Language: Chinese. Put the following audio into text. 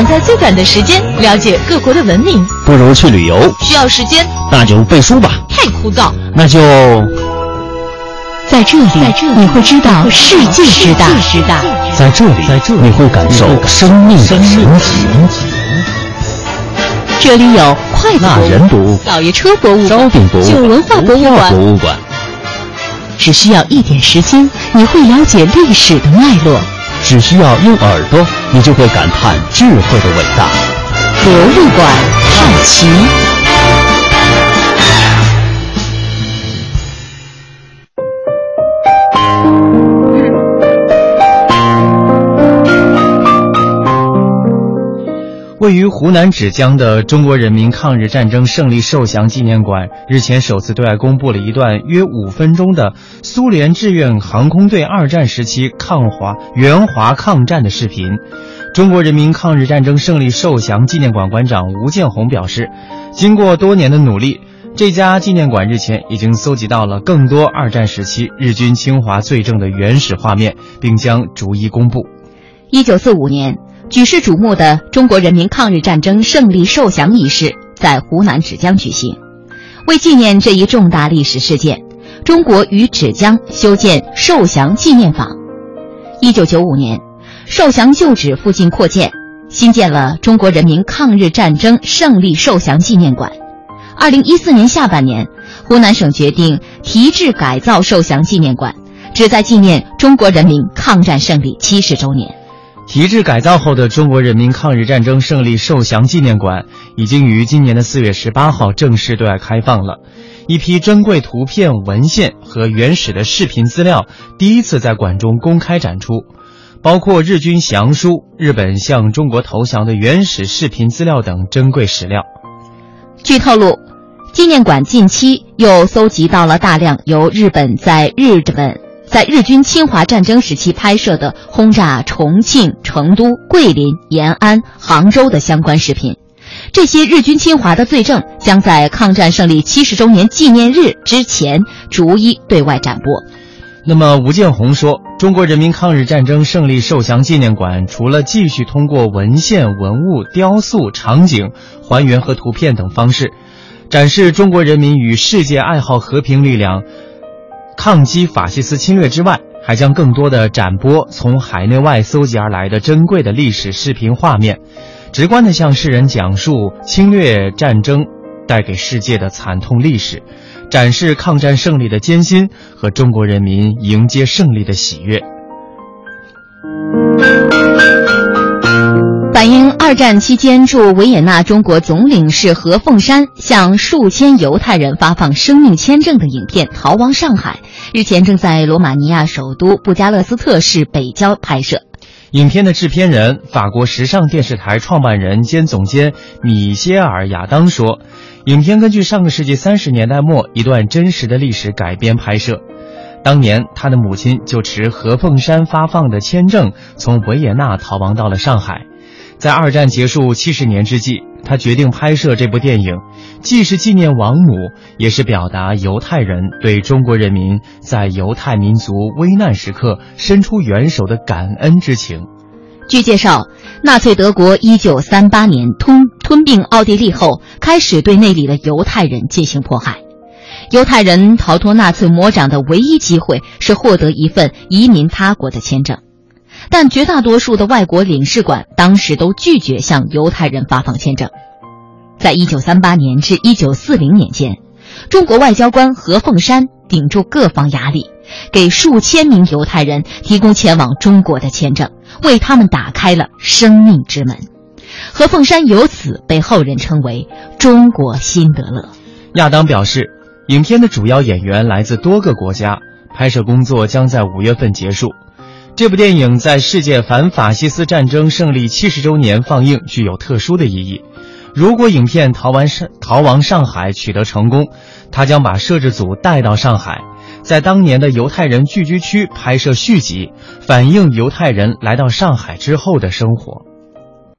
想在最短的时间了解各国的文明，不如去旅游。需要时间，那就背书吧。太枯燥，那就在这里，在这里你会知道世界之大，在这里，在这里你会感受生命的神奇。这里有筷子那人读老爷车博物馆、烧饼博物馆、酒文化博物馆、博物馆。只需要一点时间，你会了解历史的脉络；只需要用耳朵，你就会感叹智慧的伟大。博物馆好奇。位于湖南芷江的中国人民抗日战争胜利受降纪念馆日前首次对外公布了一段约五分钟的苏联志愿航空队二战时期抗华援华抗战的视频。中国人民抗日战争胜利受降纪念馆馆长吴建红表示，经过多年的努力，这家纪念馆日前已经搜集到了更多二战时期日军侵华罪证的原始画面，并将逐一公布。一九四五年。举世瞩目的中国人民抗日战争胜利受降仪式在湖南芷江举行。为纪念这一重大历史事件，中国与芷江修建受降纪念坊。一九九五年，受降旧址附近扩建，新建了中国人民抗日战争胜利受降纪念馆。二零一四年下半年，湖南省决定提质改造受降纪念馆，旨在纪念中国人民抗战胜利七十周年。提质改造后的中国人民抗日战争胜利受降纪念馆，已经于今年的四月十八号正式对外开放了。一批珍贵图片、文献和原始的视频资料第一次在馆中公开展出，包括日军降书、日本向中国投降的原始视频资料等珍贵史料。据透露，纪念馆近期又搜集到了大量由日本在日本。在日军侵华战争时期拍摄的轰炸重庆、成都、桂林、延安、杭州的相关视频，这些日军侵华的罪证将在抗战胜利七十周年纪念日之前逐一对外展播。那么，吴建红说，中国人民抗日战争胜利受降纪念馆除了继续通过文献、文物、雕塑、场景还原和图片等方式，展示中国人民与世界爱好和平力量。抗击法西斯侵略之外，还将更多的展播从海内外搜集而来的珍贵的历史视频画面，直观地向世人讲述侵略战争带给世界的惨痛历史，展示抗战胜利的艰辛和中国人民迎接胜利的喜悦。二战期间驻维也纳中国总领事何凤山向数千犹太人发放生命签证的影片《逃亡上海》，日前正在罗马尼亚首都布加勒斯特市北郊拍摄。影片的制片人、法国时尚电视台创办人兼总监米歇尔·亚当说：“影片根据上个世纪三十年代末一段真实的历史改编拍摄。当年他的母亲就持何凤山发放的签证，从维也纳逃亡到了上海。”在二战结束七十年之际，他决定拍摄这部电影，既是纪念亡母，也是表达犹太人对中国人民在犹太民族危难时刻伸出援手的感恩之情。据介绍，纳粹德国一九三八年吞吞并奥地利后，开始对那里的犹太人进行迫害。犹太人逃脱纳粹魔掌的唯一机会是获得一份移民他国的签证。但绝大多数的外国领事馆当时都拒绝向犹太人发放签证。在一九三八年至一九四零年间，中国外交官何凤山顶住各方压力，给数千名犹太人提供前往中国的签证，为他们打开了生命之门。何凤山由此被后人称为“中国辛德勒”。亚当表示，影片的主要演员来自多个国家，拍摄工作将在五月份结束。这部电影在世界反法西斯战争胜利七十周年放映具有特殊的意义。如果影片《逃亡上逃亡上海》取得成功，他将把摄制组带到上海，在当年的犹太人聚居区拍摄续集，反映犹太人来到上海之后的生活。